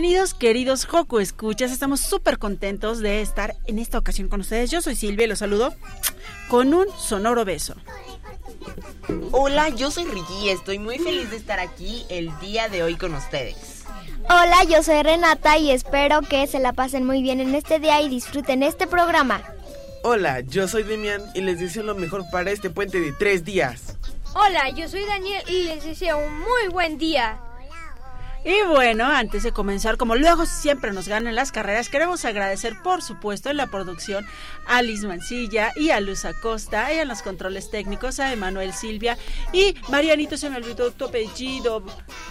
Bienvenidos queridos Joco Escuchas, estamos súper contentos de estar en esta ocasión con ustedes. Yo soy Silvia y los saludo con un sonoro beso. Hola, yo soy Ricky y estoy muy feliz de estar aquí el día de hoy con ustedes. Hola, yo soy Renata y espero que se la pasen muy bien en este día y disfruten este programa. Hola, yo soy Demian y les deseo lo mejor para este puente de tres días. Hola, yo soy Daniel y les deseo un muy buen día. Y bueno, antes de comenzar, como luego siempre nos ganan las carreras, queremos agradecer, por supuesto, en la producción a Liz Mancilla y a Luz Acosta, y en los controles técnicos a Emanuel Silvia y Marianito, se me olvidó tu apellido,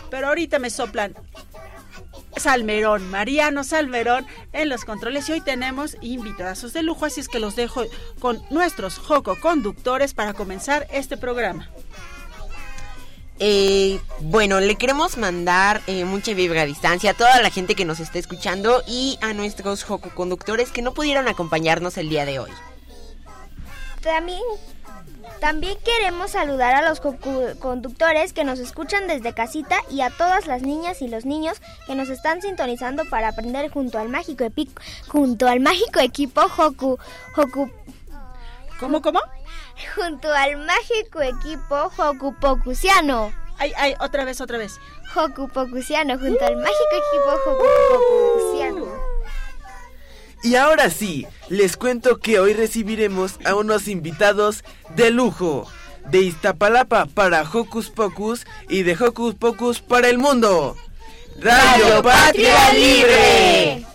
pero ahorita me soplan. Salmerón, Mariano Salmerón en los controles y hoy tenemos invitados de lujo, así es que los dejo con nuestros Joco conductores para comenzar este programa. Eh, bueno, le queremos mandar eh, mucha vibra a distancia a toda la gente que nos está escuchando y a nuestros Joco conductores que no pudieron acompañarnos el día de hoy. También, también queremos saludar a los conductores que nos escuchan desde casita y a todas las niñas y los niños que nos están sintonizando para aprender junto al mágico epic, junto al mágico equipo Hoku Hoku. ¿Cómo cómo? Junto al mágico equipo Hoku Pokusiano. Ay, ay, otra vez, otra vez. Hoku Pokusiano junto al mágico equipo Hoku Pokusiano. Y ahora sí, les cuento que hoy recibiremos a unos invitados de lujo. De Iztapalapa para Hocus Pocus y de Hocus Pocus para el mundo. Radio Patria Libre.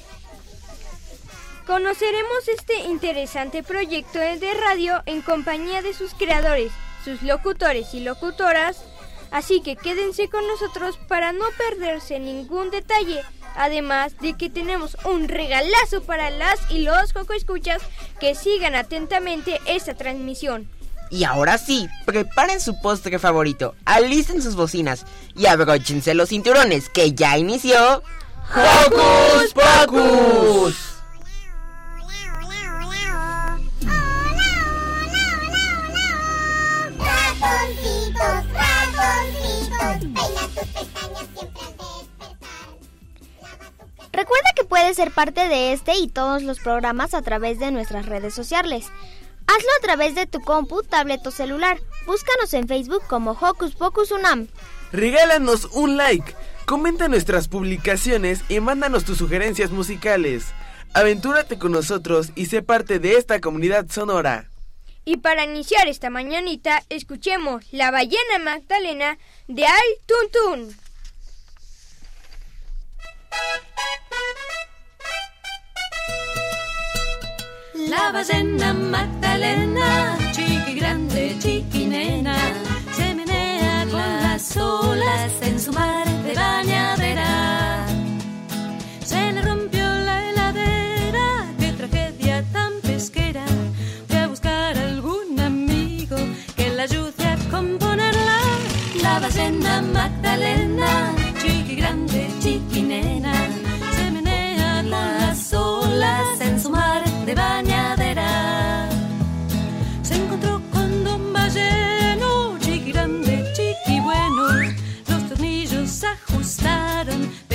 Conoceremos este interesante proyecto de radio en compañía de sus creadores, sus locutores y locutoras, así que quédense con nosotros para no perderse ningún detalle. Además de que tenemos un regalazo para las y los Joco Escuchas que sigan atentamente esta transmisión. Y ahora sí, preparen su postre favorito, alisten sus bocinas y abróchense los cinturones que ya inició. ¡Hocus Pocus! Puedes ser parte de este y todos los programas a través de nuestras redes sociales. Hazlo a través de tu compu, tablet o celular. Búscanos en Facebook como Hocus Pocus Unam. Regálanos un like, comenta nuestras publicaciones y mándanos tus sugerencias musicales. Aventúrate con nosotros y sé parte de esta comunidad sonora. Y para iniciar esta mañanita, escuchemos La ballena Magdalena de Al Tuntun. La ballena Magdalena, chiqui grande, chiqui nena, se menea con las olas en su mar de bañadera. Se le rompió la heladera, qué tragedia tan pesquera. Fue a buscar algún amigo que la ayude a componerla. La ballena Magdalena, chiqui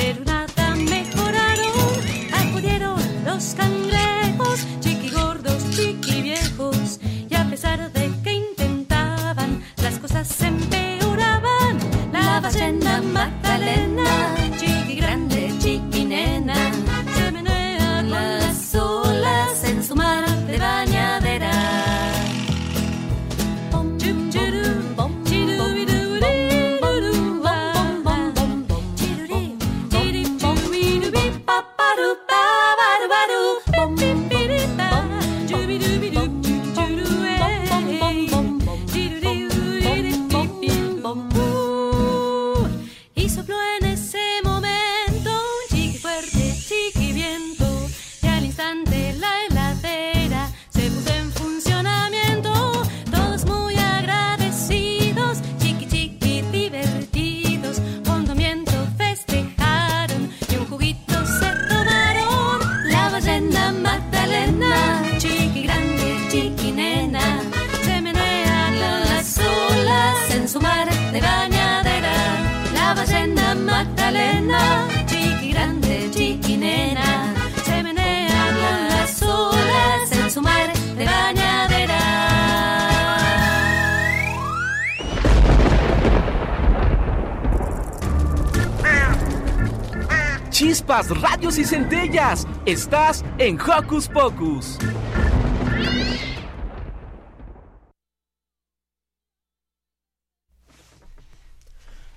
Estás en Hocus Pocus.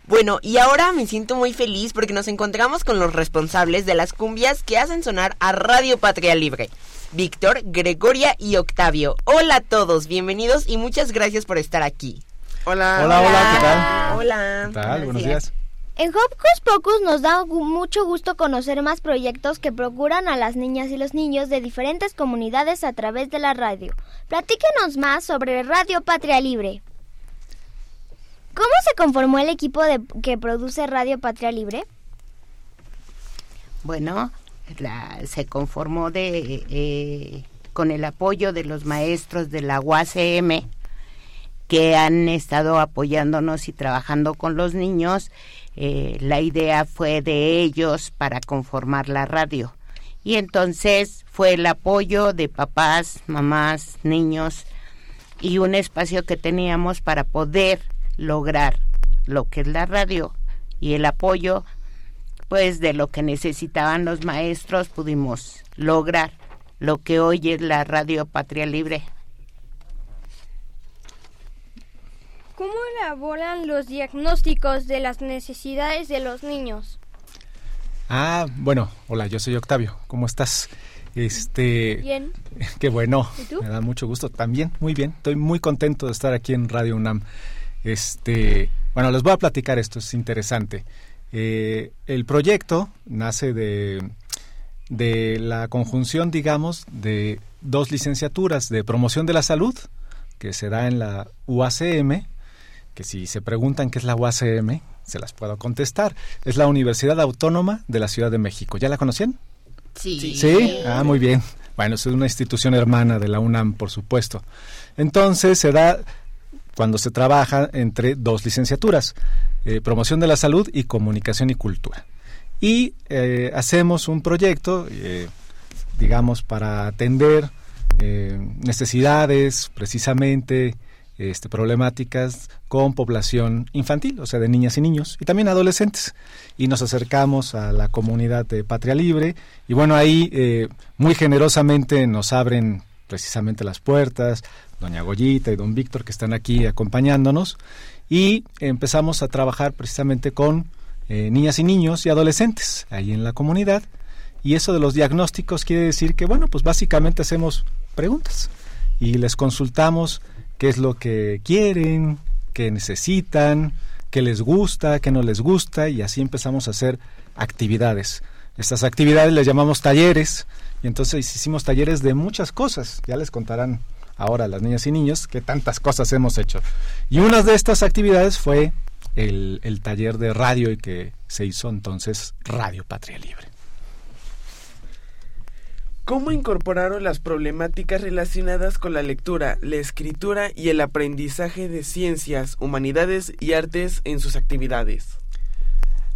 Bueno, y ahora me siento muy feliz porque nos encontramos con los responsables de las cumbias que hacen sonar a Radio Patria Libre. Víctor, Gregoria y Octavio. Hola a todos, bienvenidos y muchas gracias por estar aquí. Hola. Hola, hola, ¿qué tal? Hola. ¿Qué tal? Buenos días. En Hocus Pocus nos da mucho gusto conocer más proyectos que procuran a las niñas y los niños de diferentes comunidades a través de la radio. Platíquenos más sobre Radio Patria Libre. ¿Cómo se conformó el equipo que produce Radio Patria Libre? Bueno, se conformó de eh, con el apoyo de los maestros de la UACM que han estado apoyándonos y trabajando con los niños. Eh, la idea fue de ellos para conformar la radio. Y entonces fue el apoyo de papás, mamás, niños y un espacio que teníamos para poder lograr lo que es la radio y el apoyo pues de lo que necesitaban los maestros pudimos lograr lo que hoy es la Radio Patria Libre. ¿Cómo elaboran los diagnósticos de las necesidades de los niños? Ah, bueno, hola, yo soy Octavio. ¿Cómo estás? Este, Bien. qué bueno. ¿Y tú? Me da mucho gusto también. Muy bien. Estoy muy contento de estar aquí en Radio UNAM. Este, bueno, les voy a platicar esto, es interesante. Eh, el proyecto nace de de la conjunción, digamos, de dos licenciaturas de promoción de la salud que se da en la UACM, que si se preguntan qué es la UACM, se las puedo contestar. Es la Universidad Autónoma de la Ciudad de México. ¿Ya la conocían? Sí. Sí, ah, muy bien. Bueno, es una institución hermana de la UNAM, por supuesto. Entonces se da cuando se trabaja entre dos licenciaturas, eh, promoción de la salud y comunicación y cultura. Y eh, hacemos un proyecto, eh, digamos, para atender eh, necesidades, precisamente, este, problemáticas con población infantil, o sea, de niñas y niños, y también adolescentes. Y nos acercamos a la comunidad de Patria Libre, y bueno, ahí eh, muy generosamente nos abren precisamente las puertas, doña Goyita y don Víctor que están aquí acompañándonos, y empezamos a trabajar precisamente con eh, niñas y niños y adolescentes ahí en la comunidad. Y eso de los diagnósticos quiere decir que, bueno, pues básicamente hacemos preguntas y les consultamos qué es lo que quieren, qué necesitan, qué les gusta, qué no les gusta y así empezamos a hacer actividades. Estas actividades les llamamos talleres y entonces hicimos talleres de muchas cosas. Ya les contarán ahora las niñas y niños qué tantas cosas hemos hecho. Y una de estas actividades fue el, el taller de radio y que se hizo entonces Radio Patria Libre. ¿Cómo incorporaron las problemáticas relacionadas con la lectura, la escritura y el aprendizaje de ciencias, humanidades y artes en sus actividades?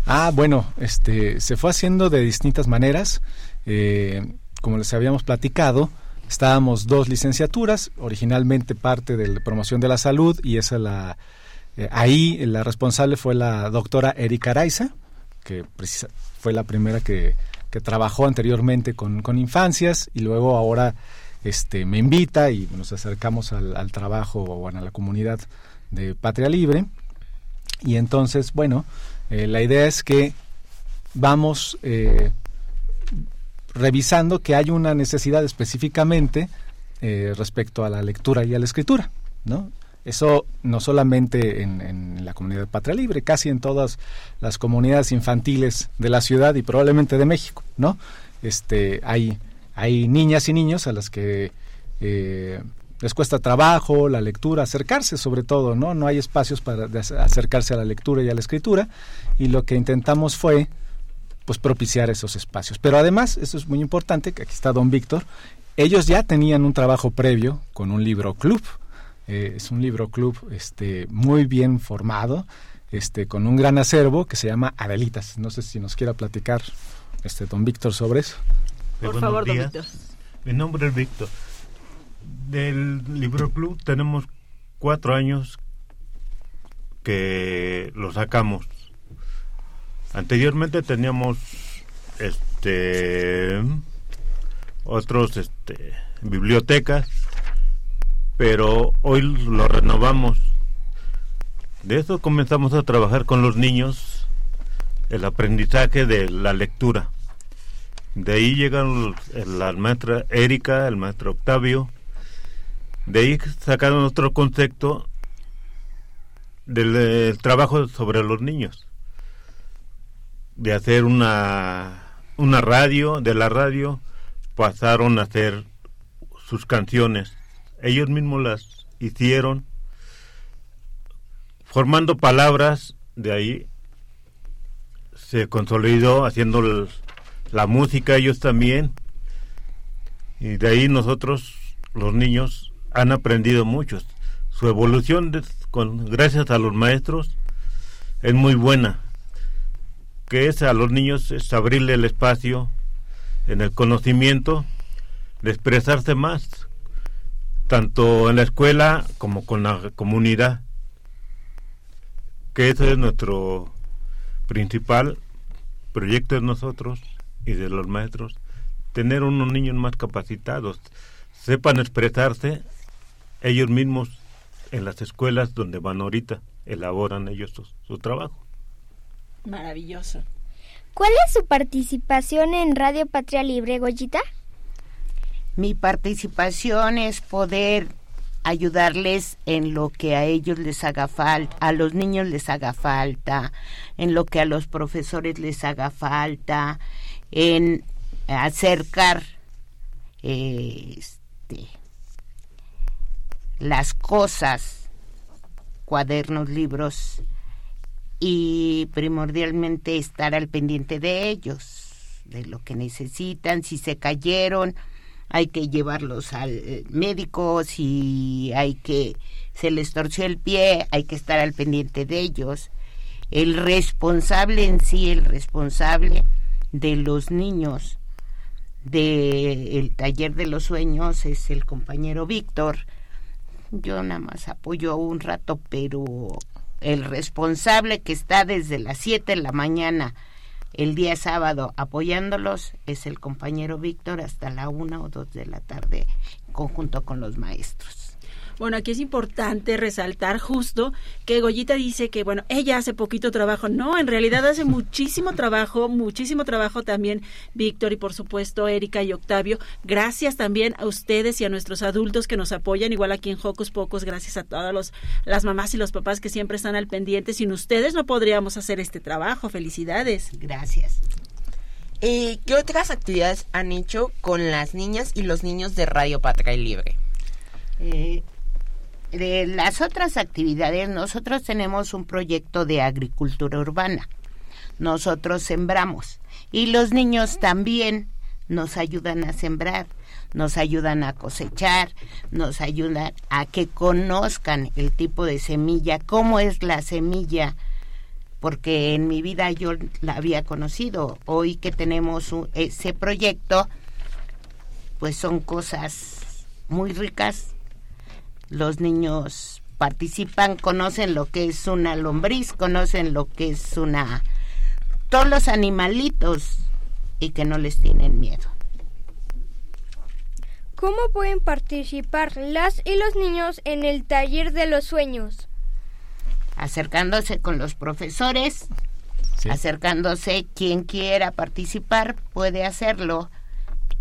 Ah, bueno, este, se fue haciendo de distintas maneras. Eh, como les habíamos platicado, estábamos dos licenciaturas, originalmente parte de la promoción de la salud y esa la eh, ahí la responsable fue la doctora Erika Araiza, que precisa, fue la primera que, que trabajó anteriormente con, con, infancias y luego ahora este, me invita y nos acercamos al, trabajo bueno, a la comunidad de Patria Libre. Y entonces, bueno, eh, la idea es que vamos eh, revisando que hay una necesidad específicamente eh, respecto a la lectura y a la escritura, ¿no? Eso no solamente en, la comunidad Patria Libre, casi en todas las comunidades infantiles de la ciudad y probablemente de México, ¿no? Este, hay, hay niñas y niños a las que eh, les cuesta trabajo la lectura, acercarse sobre todo, ¿no? No hay espacios para acercarse a la lectura y a la escritura y lo que intentamos fue pues propiciar esos espacios. Pero además, eso es muy importante, que aquí está don Víctor, ellos ya tenían un trabajo previo con un libro club, eh, es un libro club este, muy bien formado. este, con un gran acervo que se llama Adelitas. No sé si nos quiera platicar este don Víctor sobre eso. Por favor, don Víctor. Mi nombre es Víctor. Del Libro Club tenemos cuatro años que lo sacamos. Anteriormente teníamos este otros este bibliotecas, pero hoy lo renovamos. De eso comenzamos a trabajar con los niños el aprendizaje de la lectura. De ahí llegan la maestra Erika, el maestro Octavio. De ahí sacaron otro concepto del, trabajo sobre los niños. De hacer una, una radio, de la radio pasaron a hacer sus canciones. Ellos mismos las hicieron, formando palabras, de ahí se consolidó haciendo la música ellos también. Y de ahí nosotros, los niños, han aprendido mucho. Su evolución, con, gracias a los maestros, es muy buena. Que es a los niños es abrirle el espacio en el conocimiento de expresarse más, tanto en la escuela como con la comunidad. Que ese es nuestro principal proyecto de nosotros y de los maestros, tener unos niños más capacitados, sepan expresarse ellos mismos en las escuelas donde van ahorita, elaboran ellos su, trabajo. Maravilloso. ¿Cuál es su participación en Radio Patria Libre, Goyita? Mi participación es poder ayudarles en lo que a ellos les haga falta, a los niños les haga falta, en lo que a los profesores les haga falta, en acercar este, las cosas, cuadernos, libros, y primordialmente estar al pendiente de ellos, de lo que necesitan, si se cayeron, hay que llevarlos al médico, si hay que se les torció el pie, hay que estar al pendiente de ellos. El responsable en sí, el responsable de los niños del taller de los sueños es el compañero Víctor. Yo nada más apoyo un rato, pero el responsable que está desde las 7 de la mañana el día sábado apoyándolos es el compañero Víctor hasta la una o dos de la tarde, conjunto con los maestros. Bueno, aquí es importante resaltar justo que Goyita dice que, bueno, ella hace poquito trabajo. No, en realidad hace muchísimo trabajo, muchísimo trabajo también Víctor y por supuesto Erika y Octavio. Gracias también a ustedes y a nuestros adultos que nos apoyan, igual aquí en Hocus Pocos, gracias a todas los, las mamás y los papás que siempre están al pendiente. Sin ustedes no podríamos hacer este trabajo. Felicidades. Gracias. Eh, ¿Qué otras actividades han hecho con las niñas y los niños de Radio Patria Libre? Eh, de las otras actividades, nosotros tenemos un proyecto de agricultura urbana. Nosotros sembramos y los niños también nos ayudan a sembrar, nos ayudan a cosechar, nos ayudan a que conozcan el tipo de semilla, cómo es la semilla, porque en mi vida yo la había conocido. Hoy que tenemos ese proyecto, pues son cosas muy ricas los niños participan, conocen lo que es una lombriz, conocen lo que es una... todos los animalitos y que no les tienen miedo. ¿Cómo pueden participar las y los niños en el taller de los sueños? Acercándose con los profesores, acercándose quien quiera participar puede hacerlo,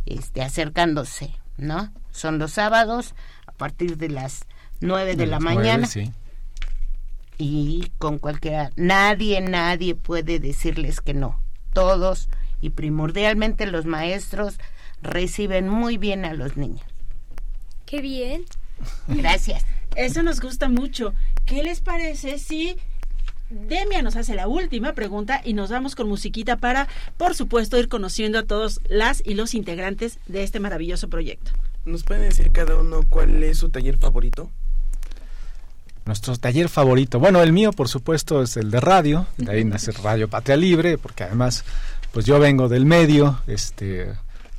este, acercándose, ¿no? Son los sábados a partir de las 9 de, la mañana. Y con cualquiera, nadie, nadie puede decirles que no. Todos y primordialmente los maestros reciben muy bien a los niños. Qué bien. Gracias. Eso nos gusta mucho. ¿Qué les parece si Demia nos hace la última pregunta y nos vamos con musiquita para, por supuesto, ir conociendo a todos las y los integrantes de este maravilloso proyecto? ¿Nos pueden decir cada uno cuál es su taller favorito? nuestro taller favorito. Bueno, el mío, por supuesto, es el de radio. De ahí nace Radio Patria Libre, porque además, pues yo vengo del medio, este,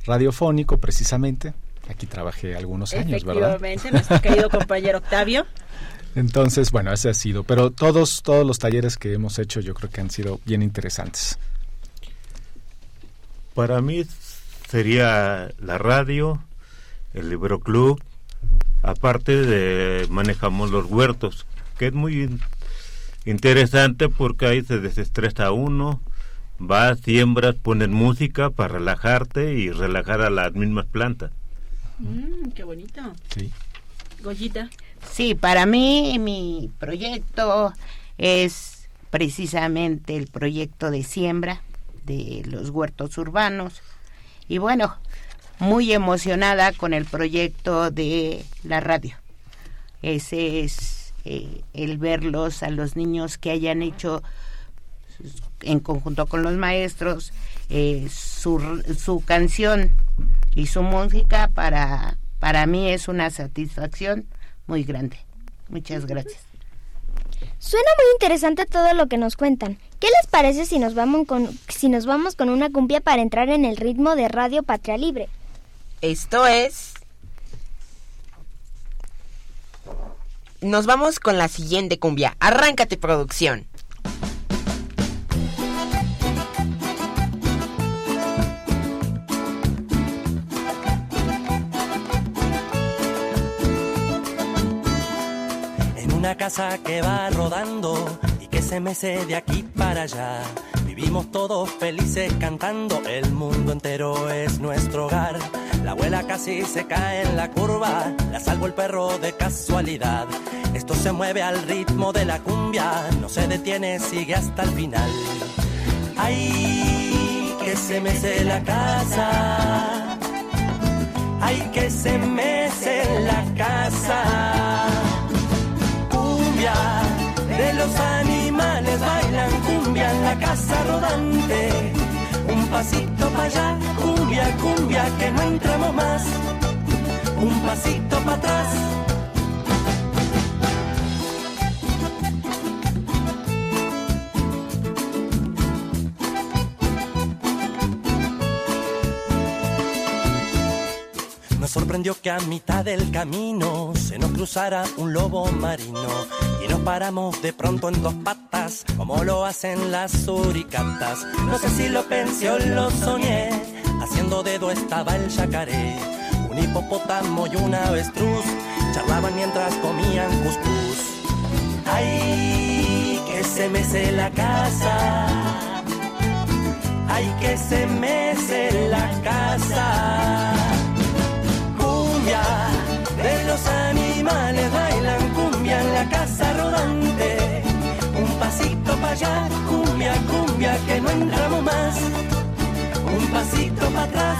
radiofónico, precisamente. Aquí trabajé algunos años, ¿verdad? Efectivamente, nuestro querido compañero Octavio. Entonces, bueno, ese ha sido. Pero todos, todos los talleres que hemos hecho, yo creo que han sido bien interesantes. Para mí sería la radio, el libro club, aparte de manejamos los huertos, que es muy interesante porque ahí se desestresa uno, va, siembras, ponen música para relajarte y relajar a las mismas plantas. Mm, qué bonito. Sí. Goyita. Sí, para mí mi proyecto es precisamente el proyecto de siembra de los huertos urbanos. Y bueno, muy emocionada con el proyecto de la radio. Ese es eh, el verlos a los niños que hayan hecho en conjunto con los maestros eh, su, su canción y su música para, para mí es una satisfacción muy grande. Muchas gracias. Suena muy interesante todo lo que nos cuentan. ¿Qué les parece si nos vamos con, si nos vamos con una cumbia para entrar en el ritmo de Radio Patria Libre? Esto es... Nos vamos con la siguiente cumbia. Arráncate producción. En una casa que va rodando y que se mece de aquí para allá. Vivimos todos felices cantando, el mundo entero es nuestro hogar. La abuela casi se cae en la curva, la salvo el perro de casualidad. Esto se mueve al ritmo de la cumbia, no se detiene, sigue hasta el final. Ay, que se mece la casa. Ay, que se mece la casa. Un pasito para allá, cumbia, cumbia, que no entramos más. Un pasito para atrás. Nos sorprendió que a mitad del camino se nos cruzara un lobo marino y nos paramos de pronto en dos patas como lo hacen las suricatas. No sé si lo pensé o lo soñé, haciendo dedo estaba el yacaré, un hipopótamo y una avestruz charlaban mientras comían cuscús. Ay, que se mece la casa. Ay, que se mece la casa cumbia de los animales bailan la casa rodante. Un pasito para allá, cumbia, cumbia, que no entramos más. Un pasito para atrás.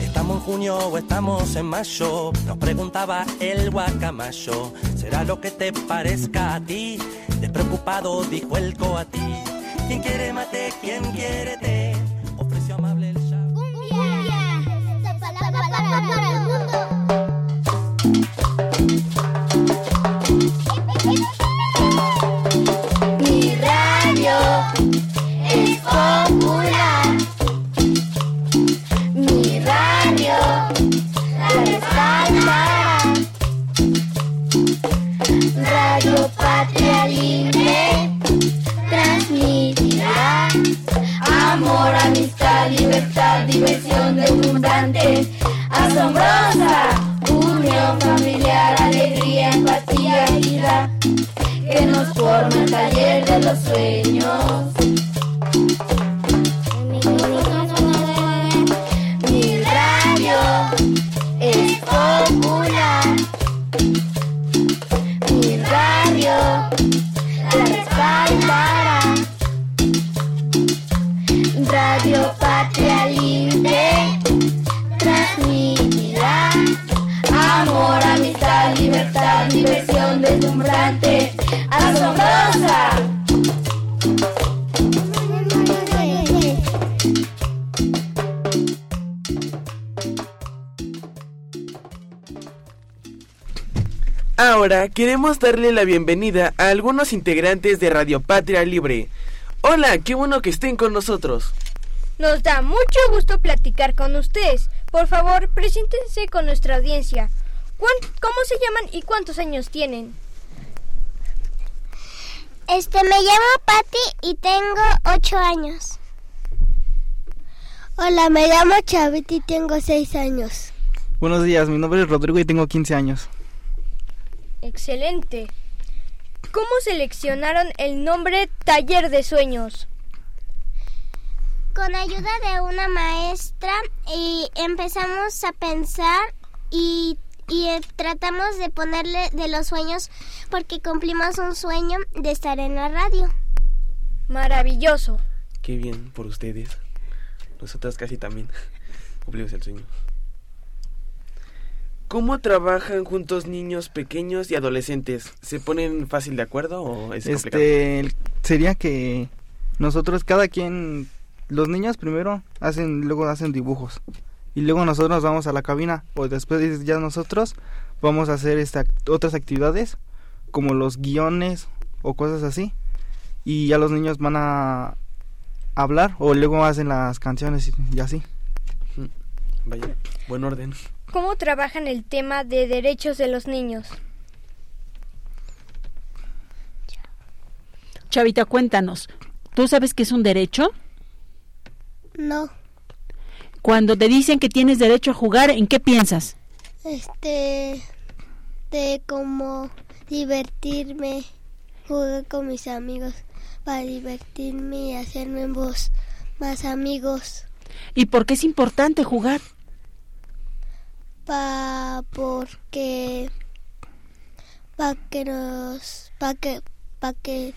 ¿Estamos en junio o estamos en mayo? Nos preguntaba el guacamayo. ¿Será lo que te parezca a ti? Despreocupado dijo el coatí. ¿Quién quiere mate? ¿Quién quiere té? Ofreció amable el chavo. Los sueños. Queremos darle la bienvenida a algunos integrantes de Radio Patria Libre. Hola, qué bueno que estén con nosotros. Nos da mucho gusto platicar con ustedes. Por favor, preséntense con nuestra audiencia. ¿Cuán- ¿Cómo se llaman y cuántos años tienen? Este, me llamo Patti y tengo ocho años. Hola, me llamo Chavita y tengo seis años. Buenos días, mi nombre es Rodrigo y tengo 15 años. Excelente. ¿Cómo seleccionaron el nombre Taller de Sueños? Con ayuda de una maestra y empezamos a pensar y, y, eh, tratamos de ponerle de los sueños porque cumplimos un sueño de estar en la radio. Maravilloso. Qué bien por ustedes. Nosotras casi también cumplimos el sueño. ¿Cómo trabajan juntos niños pequeños y adolescentes? ¿Se ponen fácil de acuerdo o es? Este sería que nosotros cada quien los niños primero hacen luego hacen dibujos y luego nosotros vamos a la cabina o después ya nosotros vamos a hacer esta, otras actividades como los guiones o cosas así y ya los niños van a hablar o luego hacen las canciones y, y así. Vaya, buen orden. ¿Cómo trabajan el tema de derechos de los niños? Chavita, cuéntanos. ¿Tú sabes qué es un derecho? No, Cuando te dicen que tienes derecho a jugar, ¿en qué piensas? este, de como divertirme, jugar con mis amigos para divertirme y hacerme voz más amigos. ¿Y por qué es importante jugar? Pa porque pa que nos pa que pa que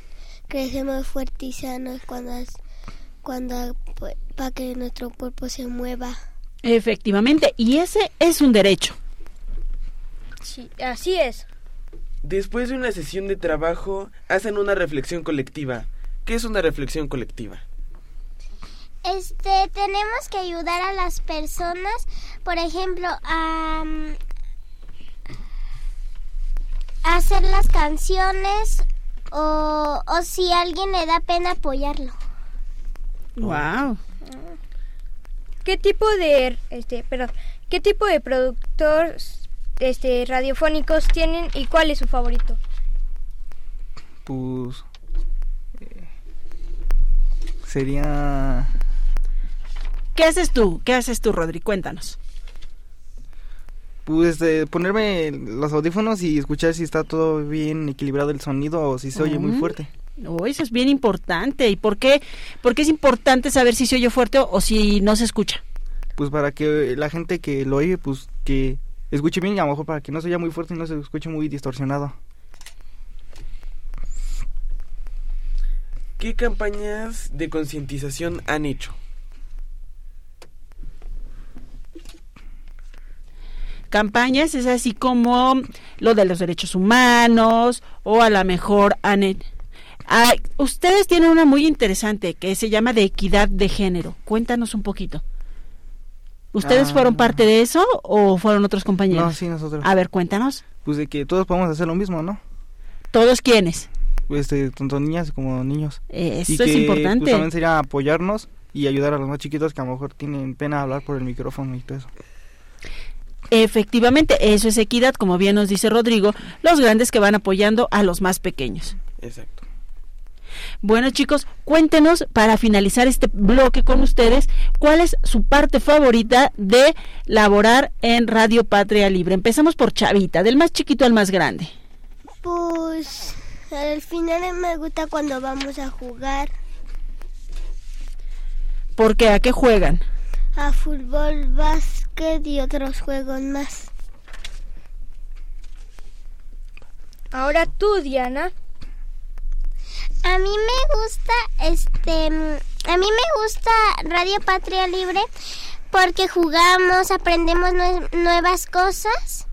crecemos fuertes y sanos cuando es- cuando pues, pa que nuestro cuerpo se mueva Efectivamente, y ese es un derecho. Sí, así es. Después de una sesión de trabajo, hacen una reflexión colectiva. ¿Qué es una reflexión colectiva? Este tenemos que ayudar a las personas por ejemplo a, mm, a hacer las canciones o, o si a alguien le da pena apoyarlo Wow. ¿Qué tipo de este, perdón, qué tipo de productores este radiofónicos tienen y cuál es su favorito? Pues eh, sería ¿Qué haces tú? ¿Qué haces tú, Rodri? Cuéntanos. pues este, ponerme los audífonos y escuchar si está todo bien equilibrado el sonido o si se oye muy Mm. fuerte. Oh, eso es bien importante. ¿Y por qué? ¿Por qué es importante saber si se oye fuerte o, o si no se escucha? Pues para que la gente que lo oye, pues que escuche bien y a lo mejor para que no se oya muy fuerte y no se escuche muy distorsionado. ¿Qué campañas de concientización han hecho? Campañas es así como lo de los derechos humanos o a lo mejor han Ah, ustedes tienen una muy interesante que se llama de equidad de género. Cuéntanos un poquito. ¿Ustedes Ah. fueron parte de eso o fueron otros compañeros? No, sí, nosotros. A ver, cuéntanos. Pues de que todos podemos hacer lo mismo, ¿no? ¿Todos quiénes? Este, tanto niñas como niños. Eso Y es que, importante. Pues, también sería apoyarnos y ayudar a los más chiquitos que a lo mejor tienen pena de hablar por el micrófono y todo eso. Efectivamente, eso es equidad, como bien nos dice Rodrigo, los grandes que van apoyando a los más pequeños. Exacto. Bueno chicos, cuéntenos para finalizar este bloque con ustedes, ¿cuál es su parte favorita de laborar en Radio Patria Libre? Empezamos por Chavita, del más chiquito al más grande. Pues al final me gusta cuando vamos a jugar ¿Por qué? ¿A qué juegan? a fútbol, básquet y otros juegos más. Ahora tú, Diana. A mí me gusta, este, a mí me gusta Radio Patria Libre porque jugamos, aprendemos nue- nuevas cosas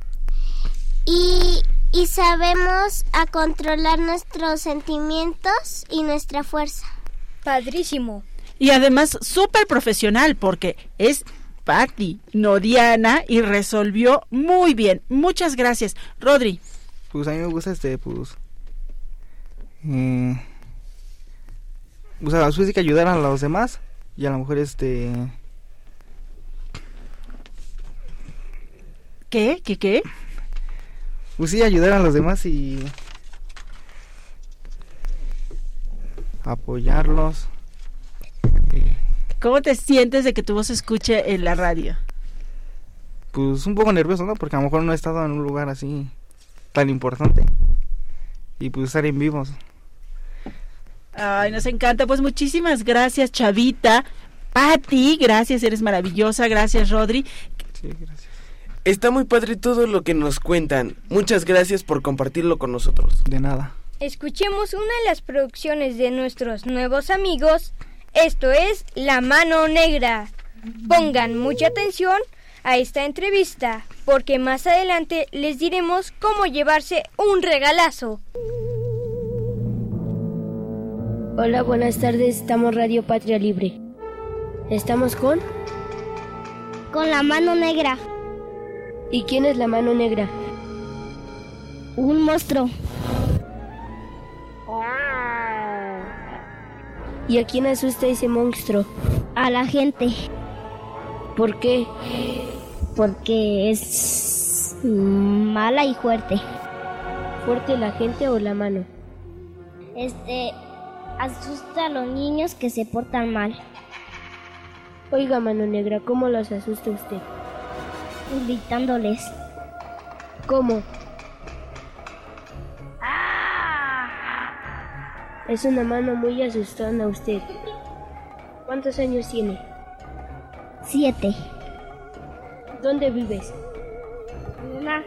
y, y sabemos a controlar nuestros sentimientos y nuestra fuerza. Padrísimo. Y además súper profesional porque es Patti, no Diana, y resolvió muy bien. Muchas gracias. Rodri, Pues a mí me gusta este, pues... Eh, o sea, pues sí que ayudar a los demás y a lo mejor este... ¿Qué? ¿Qué qué? Pues sí, ayudar a los demás y... Apoyarlos. ¿Cómo te sientes de que tu voz se escuche en la radio? Pues un poco nervioso, ¿no? Porque a lo mejor no he estado en un lugar así tan importante. Y pues estar en vivos. Ay, nos encanta. Pues muchísimas gracias, Chavita. Pati, gracias, eres maravillosa. Gracias, Rodri. Sí, gracias. Está muy padre todo lo que nos cuentan. Muchas gracias por compartirlo con nosotros. De nada. Escuchemos una de las producciones de nuestros nuevos amigos. Esto es La Mano Negra. Pongan mucha atención a esta entrevista, porque más adelante les diremos cómo llevarse un regalazo. Hola, buenas tardes. Estamos Radio Patria Libre. ¿Estamos con? Con la mano negra. ¿Y quién es la mano negra? Un monstruo. ¿Y a quién asusta ese monstruo? A la gente. ¿Por qué? Porque es mala y fuerte. ¿Fuerte la gente o la mano? Este asusta a los niños que se portan mal. Oiga, mano negra, ¿cómo los asusta usted? Gritándoles. ¿Cómo? Es una mano muy asustona a usted. ¿Cuántos años tiene? Siete. ¿Dónde vives? En una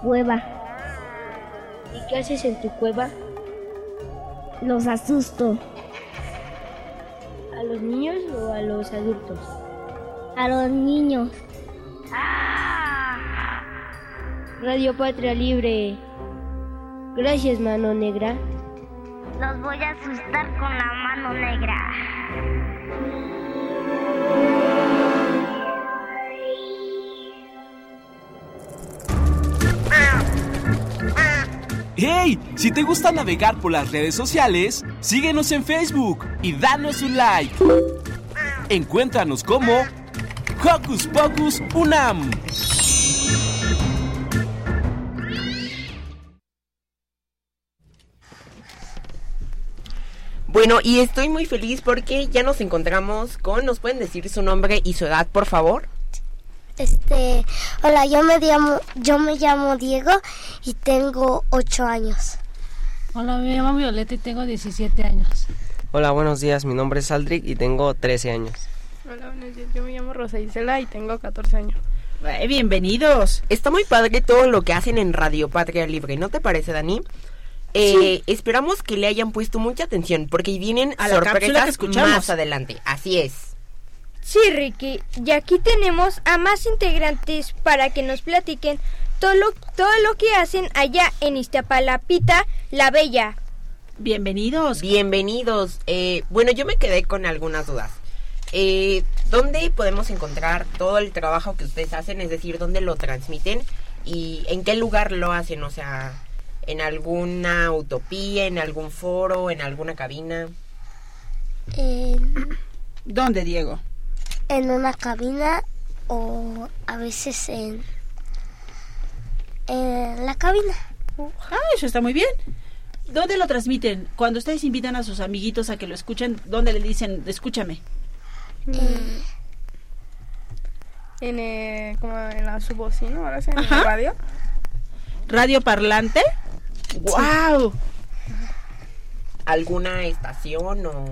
cueva. ¿Y qué haces en tu cueva? Los asusto. ¿A los niños o a los adultos? A los niños. Radio Patria Libre. Gracias, mano negra. Los voy a asustar con la mano negra. ¡Hey! Si te gusta navegar por las redes sociales, síguenos en Facebook y danos un like. Encuéntranos como Hocus Pocus Unam. Bueno, y estoy muy feliz porque ya nos encontramos con, ¿nos pueden decir su nombre y su edad, por favor? Este, hola, yo me llamo, yo me llamo Diego y tengo ocho años. Hola, me llamo Violeta y tengo 17 años. Hola, buenos días. Mi nombre es Aldric y tengo 13 años. Hola, buenos días. Yo me llamo Rosa Isela y tengo 14 años. Eh, bienvenidos. Está muy padre todo lo que hacen en Radio Patria Libre, ¿no te parece, Dani? Eh, Esperamos que le hayan puesto mucha atención porque vienen A la cápsula que sorpresas escuchamos. más adelante. Así es. Sí, Ricky, y aquí tenemos a más integrantes para que nos platiquen todo lo, todo lo que hacen allá en Iztapalapita, La Bella. Bienvenidos. Bienvenidos. Eh, bueno, yo me quedé con algunas dudas. Eh, ¿Dónde podemos encontrar todo el trabajo que ustedes hacen? Es decir, ¿dónde lo transmiten? ¿Y en qué lugar lo hacen? O sea, ¿en alguna utopía, en algún foro, en alguna cabina? En, ¿Dónde, Diego? en una cabina o a veces en, en la cabina. Ah, eso está muy bien. ¿Dónde lo transmiten? Cuando ustedes invitan a sus amiguitos a que lo escuchen, ¿dónde le dicen, escúchame? En, eh, como en la subocina, ahora sí, en Ajá. radio. ¿Radio parlante? ¡Wow! ¿Alguna estación o...?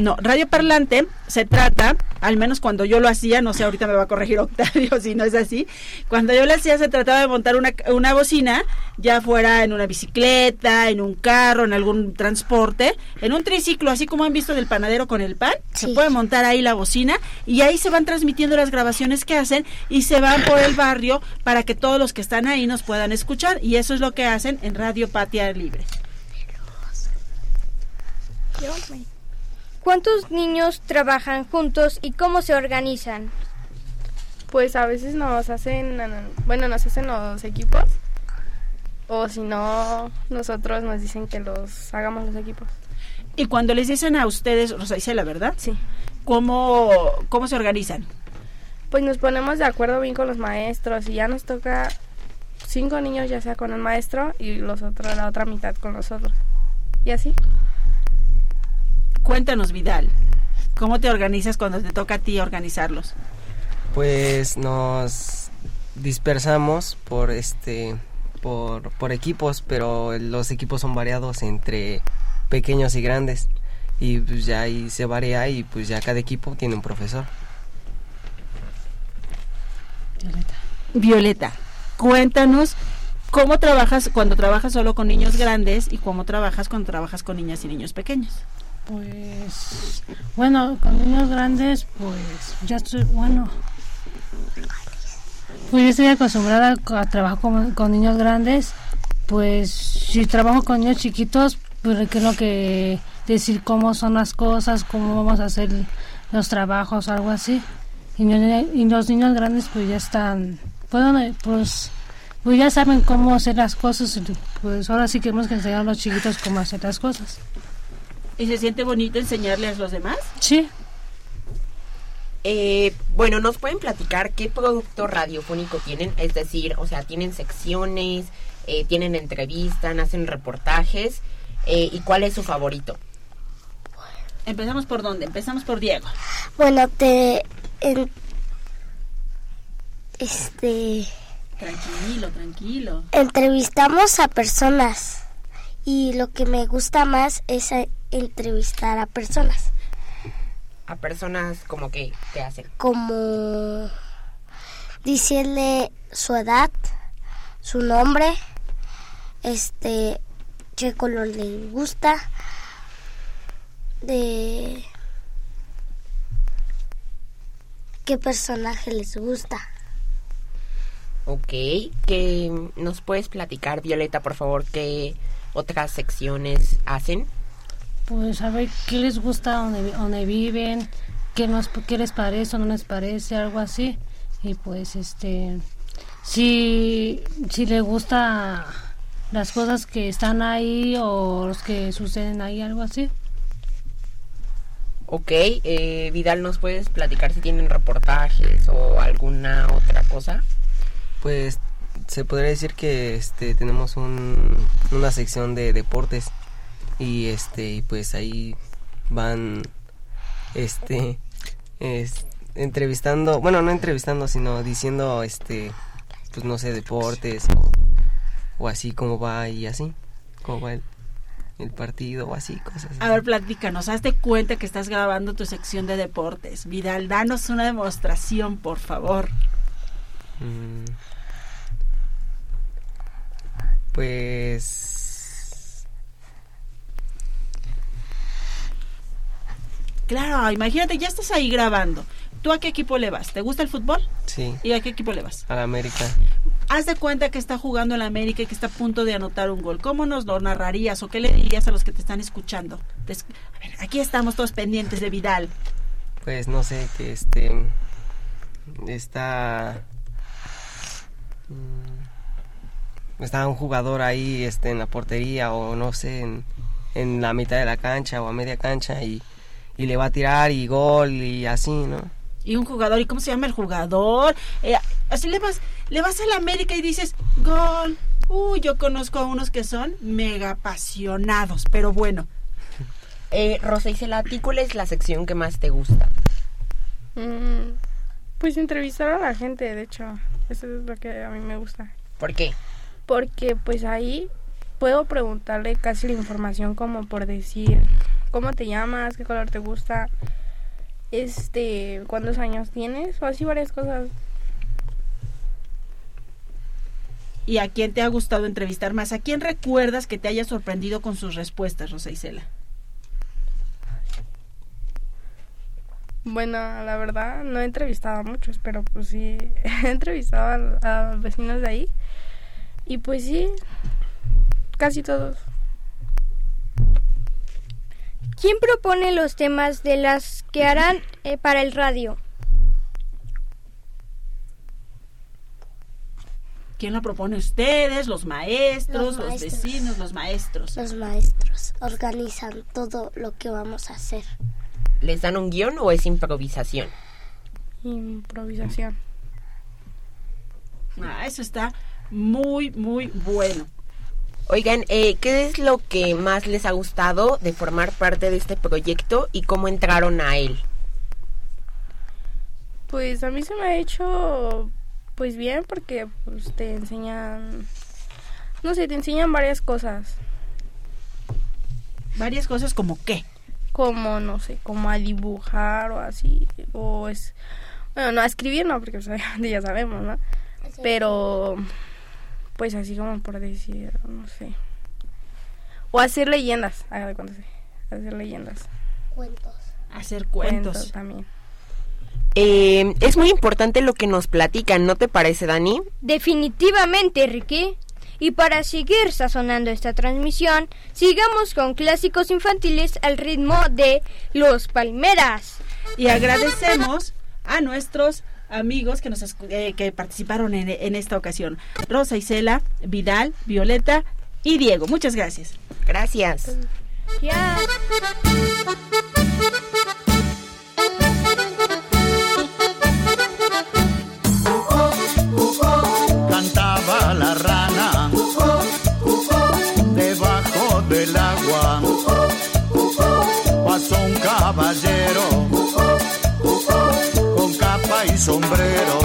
No, radio parlante se trata, al menos cuando yo lo hacía, no sé, ahorita me va a corregir Octavio si no es así, cuando yo lo hacía se trataba de montar una, una bocina, ya fuera en una bicicleta, en un carro, en algún transporte, en un triciclo, así como han visto del panadero con el pan, se puede montar ahí la bocina y ahí se van transmitiendo las grabaciones que hacen y se van por el barrio para que todos los que están ahí nos puedan escuchar y eso es lo que hacen en Radio Patria Libre. ¿Cuántos niños trabajan juntos y cómo se organizan? Pues a veces nos hacen, bueno, nos hacen los equipos O si no, nosotros nos dicen que los hagamos los equipos. Y cuando les dicen a ustedes, Rosa Isela, ¿verdad? Sí. ¿Cómo, cómo se organizan? Pues nos ponemos de acuerdo bien con los maestros y ya nos toca cinco niños ya sea con el maestro y los otros la otra mitad con nosotros. Y así. Cuéntanos, Vidal, ¿cómo te organizas cuando te toca a ti organizarlos? Pues nos dispersamos por este por, por equipos, pero los equipos son variados entre pequeños y grandes. Y pues ya ahí se varía y pues ya cada equipo tiene un profesor. Violeta. Violeta, cuéntanos cómo trabajas cuando trabajas solo con niños grandes y cómo trabajas cuando trabajas con niñas y niños pequeños. Pues bueno, con niños grandes, pues ya estoy, bueno, pues yo estoy acostumbrada a trabajar con, con niños grandes, pues si trabajo con niños chiquitos, pues tengo que decir cómo son las cosas, cómo vamos a hacer los trabajos, algo así. Y, los niños grandes pues ya están, pues, pues, pues ya saben cómo hacer las cosas, pues ahora sí queremos que enseñar a los chiquitos cómo hacer las cosas. ¿Y se siente bonito enseñarles a los demás? Sí. Eh, bueno, ¿nos pueden platicar qué producto radiofónico tienen? Es decir, o sea, ¿tienen secciones? Eh, ¿Tienen entrevistas? ¿Hacen reportajes? Eh, ¿Y cuál es su favorito? ¿Empezamos por dónde? Empezamos por Diego. Bueno, te... en- este... Tranquilo, tranquilo. Entrevistamos a personas y lo que me gusta más es eh, entrevistar a personas. A personas como que te hacen. como decirle su edad, su nombre, este, qué color le gusta, de qué personaje les gusta. Ok, que nos puedes platicar, Violeta, por favor, qué otras secciones hacen. Pues a ver qué les gusta, dónde, dónde viven, qué, nos, qué les parece o no les parece, algo así. Y pues este, si, si les gusta las cosas que están ahí o los que suceden ahí, algo así. Ok, eh, Vidal, ¿nos puedes platicar si tienen reportajes o alguna otra cosa? Pues se podría decir que este tenemos un, una sección de deportes y este pues ahí van este es- entrevistando, bueno, no entrevistando, sino diciendo este pues no sé, deportes o, o así cómo va y así, cómo va el, el partido o así, cosas así. A ver, platícanos, hazte cuenta que estás grabando tu sección de deportes. Vidal, danos una demostración, por favor. Mm. Pues Claro, imagínate, ya estás ahí grabando. ¿Tú a qué equipo le vas? ¿Te gusta el fútbol? sí, ¿Y a qué equipo le vas? a la América. Haz de cuenta que está jugando en la América y que está a punto de anotar un gol. ¿Cómo nos lo narrarías o qué le dirías a los que te están escuchando? A ver, aquí estamos todos pendientes de Vidal. Pues no sé, que este está está un jugador ahí este en la portería o no sé en, en la mitad de la cancha o a media cancha y, y le va a tirar y gol y así, ¿no? Y un jugador, ¿y cómo se llama el jugador? Eh, así le vas, le vas a la América y dices, gol. Uy, yo conozco a unos que son mega apasionados, pero bueno. Eh, Rosa Isela, ¿a ti cuál es la sección que más te gusta? Mm, pues entrevistar a la gente, de hecho. Eso es lo que a mí me gusta. ¿Por qué? Porque pues ahí puedo preguntarle casi la información como por decir cómo te llamas, qué color te gusta, este, cuántos años tienes o así varias cosas. ¿Y a quién te ha gustado entrevistar más? ¿A quién recuerdas que te haya sorprendido con sus respuestas, Rosa Isela? Bueno, la verdad no he entrevistado a muchos, pero pues sí he entrevistado a, a vecinos de ahí y pues sí, casi todos. ¿Quién propone los temas de las que harán eh, para el radio? ¿Quién lo propone? ¿Ustedes? ¿Los maestros? Los ¿Los, maestros. vecinos? ¿Los maestros? Los maestros organizan todo lo que vamos a hacer. ¿Les dan un guion o es improvisación? Improvisación. Ah, eso está muy, muy bueno. Oigan, eh, ¿qué es lo que más les ha gustado de formar parte de este proyecto y cómo entraron a él? Pues a mí se me ha hecho pues bien porque pues te enseñan no sé, te enseñan varias cosas. Varias cosas como qué? Como no sé, como a dibujar o así o es bueno, no a escribir no, porque pues, ya sabemos, ¿no? Pero pues así como por decir, no sé. O hacer leyendas, haga de cuenta, sí, hacer leyendas. Cuentos. Hacer cuentos. Cuentos también. Eh, es muy importante lo que nos platican, ¿no te parece, Dani? Definitivamente, Ricky. Y para seguir sazonando esta transmisión, sigamos con clásicos infantiles al ritmo de Los Palmeras. Y agradecemos a nuestros amigos que nos escu- eh, que participaron en, en esta ocasión. Rosa Isela, Vidal, Violeta y Diego. Muchas gracias. Gracias. Ya. febrero.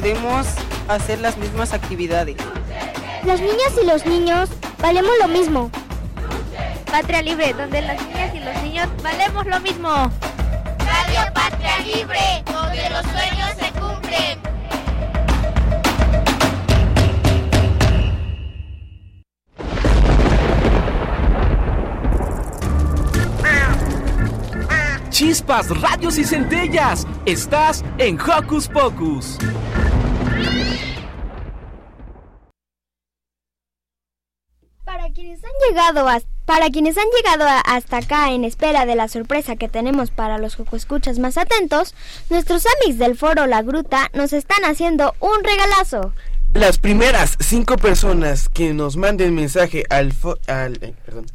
Podemos hacer las mismas actividades. Las niñas y los niños valemos lo mismo. Patria Libre, donde las niñas y los niños valemos lo mismo. Radio Patria Libre, donde los sueños se cumplen. Chispas, radios y centellas. Estás en Hocus Pocus. Para quienes han llegado hasta acá en espera de la sorpresa que tenemos para los escuchas más atentos, nuestros amigos del foro La Gruta nos están haciendo un regalazo. Las primeras cinco personas que nos manden mensaje al, fo- al eh, perdón.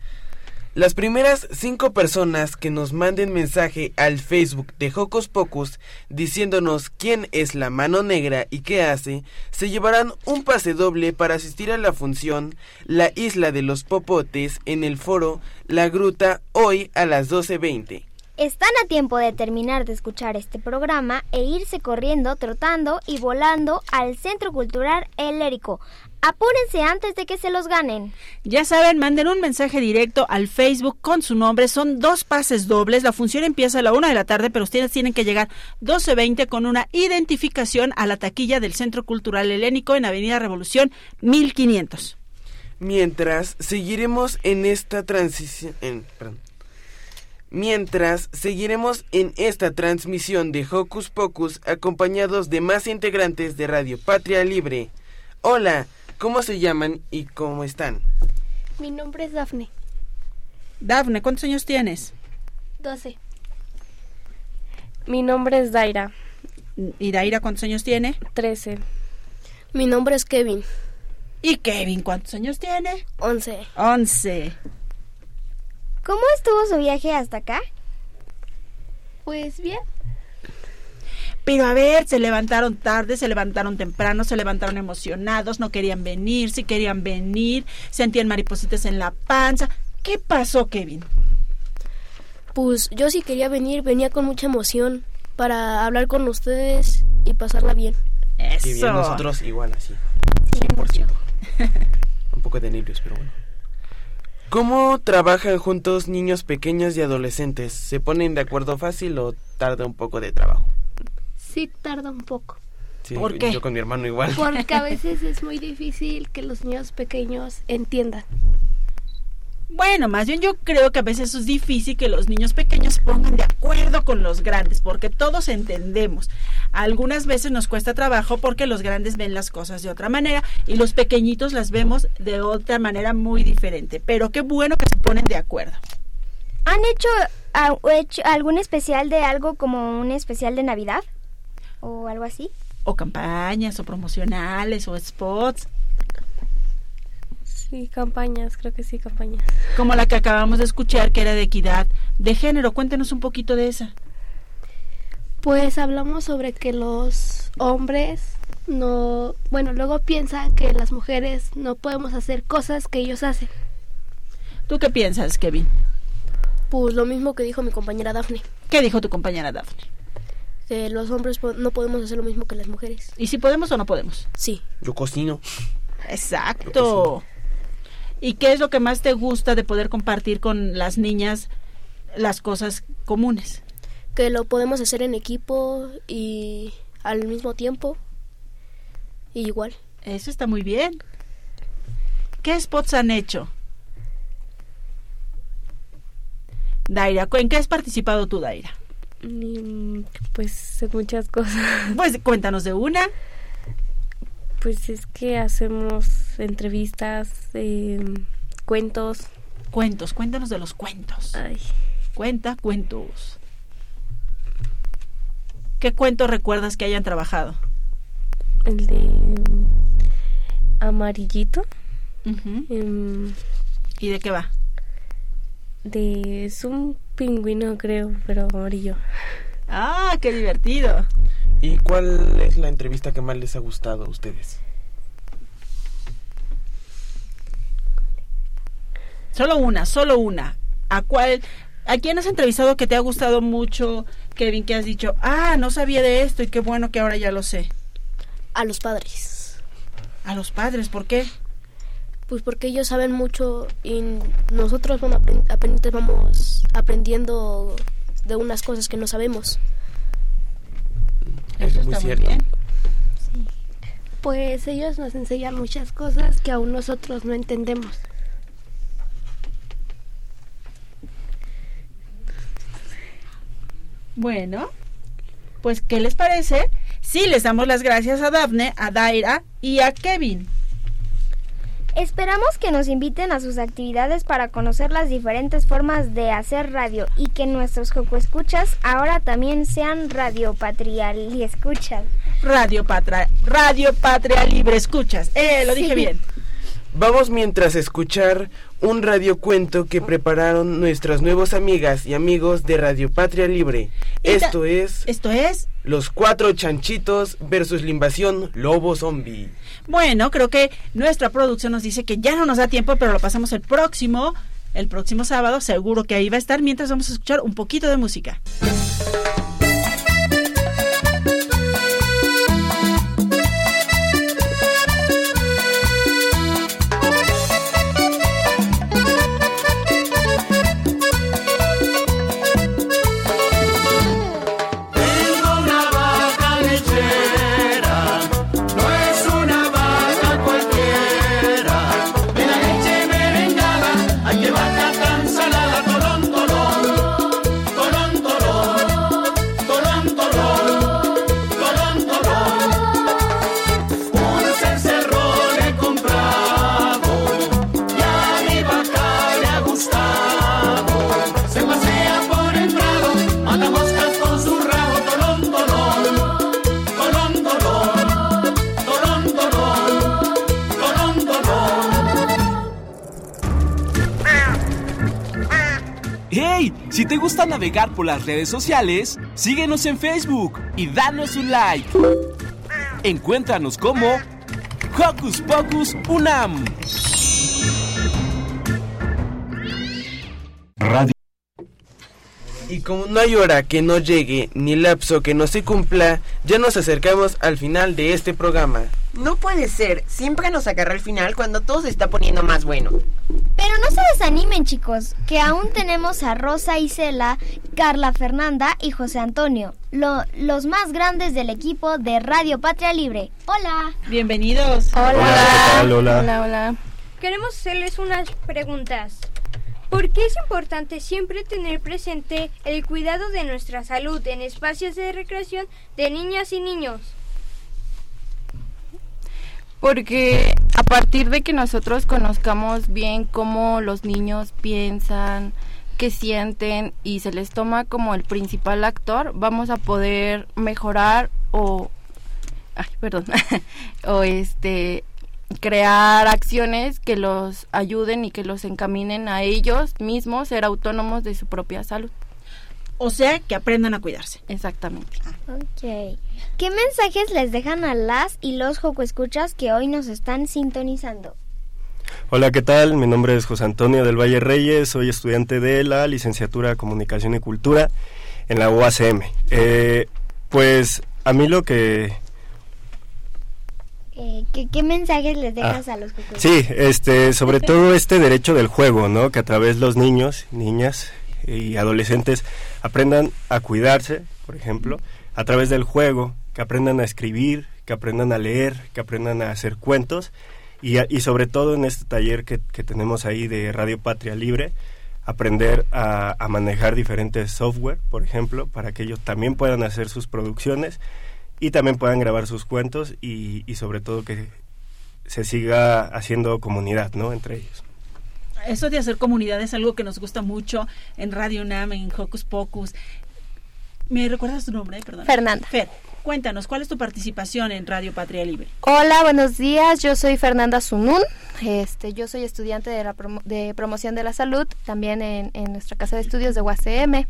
Las primeras cinco personas que nos manden mensaje al Facebook de Hocus Pocus diciéndonos quién es la mano negra y qué hace, se llevarán un pase doble para asistir a la función La Isla de los Popotes en el foro La Gruta hoy a las 12.20. Están a tiempo de terminar de escuchar este programa e irse corriendo, trotando y volando al Centro Cultural El Érico. Apúrense antes de que se los ganen. Ya saben, manden un mensaje directo al Facebook con su nombre. Son dos pases dobles. La función empieza a la una de la tarde, pero ustedes tienen que llegar 12.20 con una identificación a la taquilla del Centro Cultural Helénico en Avenida Revolución 1500. Mientras seguiremos en esta transición, en- perdón. Mientras seguiremos en esta transmisión de Hocus Pocus acompañados de más integrantes de Radio Patria Libre. Hola, ¿cómo se llaman y cómo están? Mi nombre es Dafne. Dafne, ¿cuántos años tienes? 12. Mi nombre es Daira. ¿Y Daira cuántos años tiene? 13. Mi nombre es Kevin. ¿Y Kevin cuántos años tiene? 11. 11. ¿Cómo estuvo su viaje hasta acá? Pues bien. Pero a ver, se levantaron tarde, se levantaron temprano, se levantaron emocionados, no querían venir, si querían venir, sentían maripositas en la panza. ¿Qué pasó, Kevin? Pues yo sí quería venir, venía con mucha emoción para hablar con ustedes y pasarla bien. Eso. Y bien, nosotros igual así. 100%. Un poco de nervios, pero bueno. ¿Cómo trabajan juntos niños pequeños y adolescentes? ¿Se ponen de acuerdo fácil o tarda un poco de trabajo? Sí, tarda un poco. Sí, Yo con mi hermano igual. Porque a veces es muy difícil que los niños pequeños entiendan. Bueno, más bien yo creo que a veces es difícil que los niños pequeños se pongan de acuerdo con los grandes, porque todos entendemos. Algunas veces nos cuesta trabajo porque los grandes ven las cosas de otra manera y los pequeñitos las vemos de otra manera muy diferente. Pero qué bueno que se ponen de acuerdo. ¿Han hecho, ah, hecho algún especial de algo como un especial de Navidad? ¿O algo así? O campañas, o promocionales, o spots. Sí, campañas, creo que sí, campañas. Como la que acabamos de escuchar, que era de equidad de género. Cuéntenos un poquito de esa. Pues hablamos sobre que los hombres no, bueno, luego piensan que las mujeres no podemos hacer cosas que ellos hacen. ¿Tú qué piensas, Kevin? Pues lo mismo que dijo mi compañera Dafne. ¿Qué dijo tu compañera Dafne? Que los hombres po- no podemos hacer lo mismo que las mujeres. ¿Y si podemos o no podemos? Sí. Yo cocino. Exacto. ¿Y qué es lo que más te gusta de poder compartir con las niñas las cosas comunes? Que lo podemos hacer en equipo y al mismo tiempo. Y igual. Eso está muy bien. ¿Qué spots han hecho? Daira, ¿en qué has participado tú, Daira? Pues muchas cosas. Pues cuéntanos de una. Pues es que hacemos entrevistas, eh, cuentos. Cuentos, cuéntanos de los cuentos. Ay. Cuenta cuentos. ¿Qué cuento recuerdas que hayan trabajado? El de mm, amarillito. Em, ¿Y de qué va? de es un pingüino creo, pero amarillo. Ah, qué divertido. ¿Y cuál es la entrevista que más les ha gustado a ustedes? Solo una, solo una. ¿A cuál? ¿A quién has entrevistado que te ha gustado mucho, Kevin, que has dicho, ah, no sabía de esto y qué bueno que ahora ya lo sé? A los padres. A los padres, ¿por qué? Pues porque ellos saben mucho y nosotros bueno, apenas vamos aprendiendo de unas cosas que no sabemos. Eso es muy cierto. Pues ellos nos enseñan muchas cosas que aún nosotros no entendemos. Bueno, pues ¿qué les parece? Sí, les damos las gracias a Dafne, a Daira y a Kevin. Esperamos que nos inviten a sus actividades para conocer las diferentes formas de hacer radio y que nuestros Escuchas ahora también sean Radio Patrial y Escuchas. Radio Patria, Radio Patria Libre, escuchas. Eh, lo dije bien. Vamos mientras a escuchar un radiocuento que prepararon nuestras nuevas amigas y amigos de Radio Patria Libre. Esto es Esto es, Los Cuatro Chanchitos versus la invasión Lobo Zombie. bueno, creo que nuestra producción nos dice que ya no nos da tiempo, pero lo pasamos el próximo, el próximo sábado, seguro que ahí va a estar, mientras vamos a escuchar un poquito de música. Por las redes sociales, síguenos en Facebook y danos un like. Encuéntranos como Hocus Pocus Unam. Y como no hay hora que no llegue ni lapso que no se cumpla, ya nos acercamos al final de este programa. No puede ser, siempre nos agarra el final cuando todo se está poniendo más bueno. Pero no se desanimen chicos, que aún tenemos a Rosa Isela, Carla Fernanda y José Antonio, lo- los más grandes del equipo de Radio Patria Libre. Hola. Bienvenidos. Hola. tal? Hola. Hola, hola. Queremos hacerles unas preguntas. ¿Por qué es importante siempre tener presente el cuidado de nuestra salud en espacios de recreación de niñas y niños? Porque a partir de que nosotros conozcamos bien cómo los niños piensan, qué sienten y se les toma como el principal actor, vamos a poder mejorar o ay, perdón, o este crear acciones que los ayuden y que los encaminen a ellos mismos ser autónomos de su propia salud. O sea, que aprendan a cuidarse. Exactamente. Ok. ¿Qué mensajes les dejan a las y los Joco Escuchas que hoy nos están sintonizando? Hola, ¿qué tal? Mi nombre es José Antonio del Valle Reyes, soy estudiante de la licenciatura de Comunicación y Cultura en la UACM. Eh, pues a mí lo que... Eh, ¿qué, qué mensajes les dejas a los Joco Sí, este, sobre todo este derecho del juego, ¿no? Que a través los niños, niñas y adolescentes aprendan a cuidarse, por ejemplo, a través del juego, que aprendan a escribir, que aprendan a leer, que aprendan a hacer cuentos y, y sobre todo en este taller que, que tenemos ahí de Radio Patria Libre, aprender a, a manejar diferentes software, por ejemplo, para que ellos también puedan hacer sus producciones y también puedan grabar sus cuentos y, y sobre todo que se siga haciendo comunidad, ¿no? Entre ellos. Eso de hacer comunidad es algo que nos gusta mucho en Radio UNAM, en Hocus Pocus. ¿Me recuerdas tu nombre? Perdón. Fernanda. Fer, cuéntanos, ¿cuál es tu participación en Radio Patria Libre? Hola, buenos días. Yo soy Fernanda Sunún. Este, yo soy estudiante de, la promo- de promoción de la salud, también en, en nuestra casa de estudios de UACM.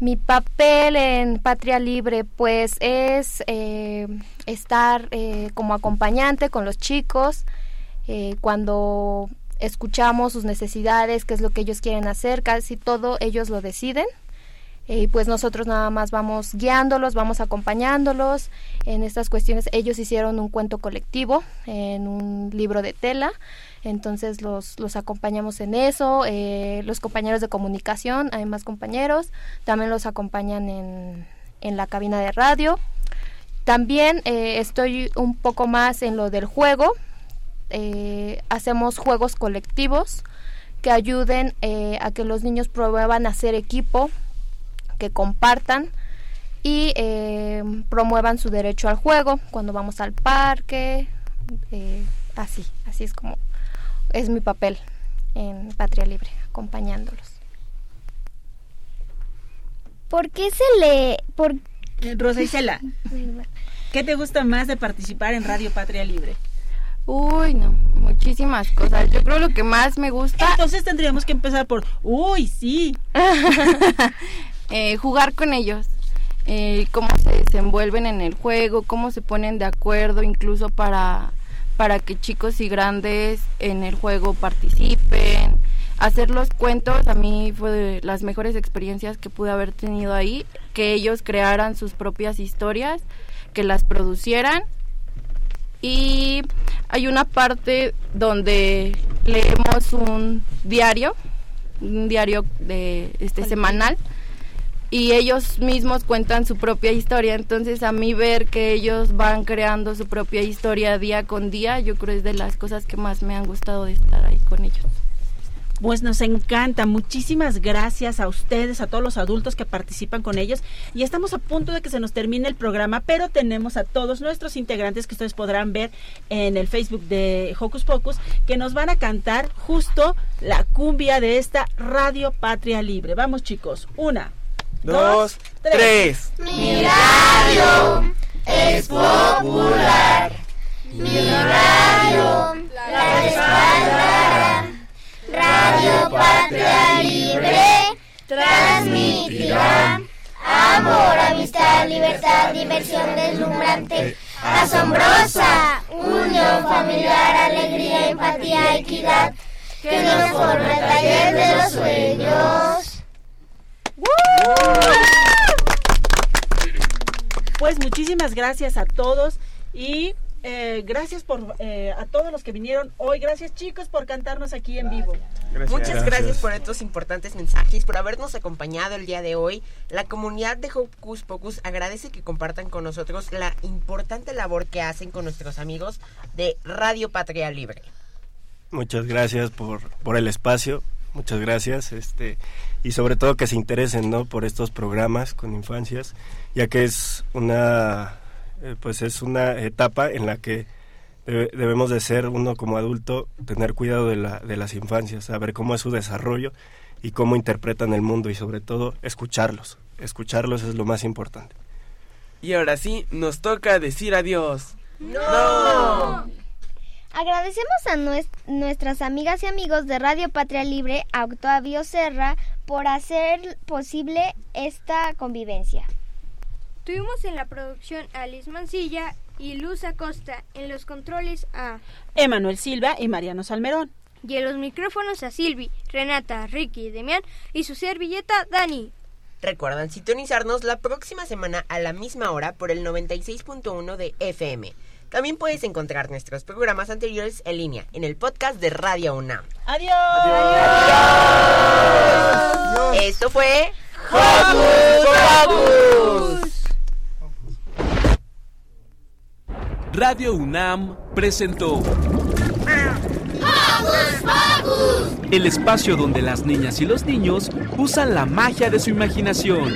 Mi papel en Patria Libre, pues, es eh, estar eh, como acompañante con los chicos eh, cuando escuchamos sus necesidades, qué es lo que ellos quieren hacer, casi todo ellos lo deciden. Eh, Y pues nosotros nada más vamos guiándolos, vamos acompañándolos en estas cuestiones. Ellos hicieron un cuento colectivo en un libro de tela, entonces los, los acompañamos en eso. Eh, los compañeros de comunicación, hay más compañeros, también los acompañan en, en la cabina de radio. También eh, estoy un poco más en lo del juego. Eh, hacemos juegos colectivos que ayuden eh, a que los niños prueban a hacer equipo, que compartan y eh, promuevan su derecho al juego cuando vamos al parque, eh, así, así es como es mi papel en Patria Libre, acompañándolos. ¿Por qué se le... Por... Rosa Isela, ¿qué te gusta más de participar en Radio Patria Libre? Uy, no, muchísimas cosas. Yo creo lo que más me gusta... Entonces tendríamos que empezar por, uy, sí. Eh, jugar con ellos, eh, cómo se desenvuelven en el juego, cómo se ponen de acuerdo incluso para, para que chicos y grandes en el juego participen. Hacer los cuentos a mí fue de las mejores experiencias que pude haber tenido ahí, que ellos crearan sus propias historias, que las producieran y hay una parte donde leemos un diario, un diario de este semanal y ellos mismos cuentan su propia historia, entonces a mí ver que ellos van creando su propia historia día con día, yo creo es de las cosas que más me han gustado de estar ahí con ellos. Pues nos encanta. Muchísimas gracias a ustedes, a todos los adultos que participan con ellos. Y estamos a punto de que se nos termine el programa, pero tenemos a todos nuestros integrantes que ustedes podrán ver en el Facebook de Hocus Pocus, que nos van a cantar justo la cumbia de esta Radio Patria Libre. Vamos chicos, una, Dos, tres. Mi radio es popular. Mi radio la respaldará. Radio Patria Libre felicidad, amor, amistad, libertad, diversión deslumbrante, asombrosa, unión familiar, alegría, empatía, equidad, que nos forma el taller de los sueños. Pues muchísimas gracias a todos y eh, gracias por eh, a todos los que vinieron hoy. Gracias chicos por cantarnos aquí en vivo. Muchas gracias. por estos importantes mensajes, por habernos acompañado el día de hoy. La comunidad de Hocus Pocus agradece que compartan con nosotros la importante labor que hacen con nuestros amigos de Radio Patria Libre. Muchas gracias por, por el espacio, muchas gracias, este y sobre todo que se interesen, ¿no? Por estos programas con infancias, ya que es una eh, pues es una etapa en la que debe- debemos de ser uno como adulto tener cuidado de, la, de las infancias, saber cómo es su desarrollo y cómo interpretan el mundo y sobre todo escucharlos. Escucharlos es lo más importante. Y ahora sí, nos toca decir adiós. ¡No! Agradecemos a nues- nuestras amigas y amigos de Radio Patria Libre, a Octavio Serra, por hacer posible esta convivencia. Tuvimos en la producción a Liz Mancilla y Luz Acosta, en los controles a Emanuel Silva y Mariano Salmerón. y en los micrófonos a Silvi, Renata, Ricky, Demián y su servilleta Dani. Recuerdan sintonizarnos la próxima semana a la misma hora por el 96.1 de FM. También puedes encontrar nuestros programas anteriores en línea en el podcast de Radio UNAM. Adiós. Esto fue Hocus Pocus. Radio UNAM presentó el espacio donde las niñas y los niños usan la magia de su imaginación.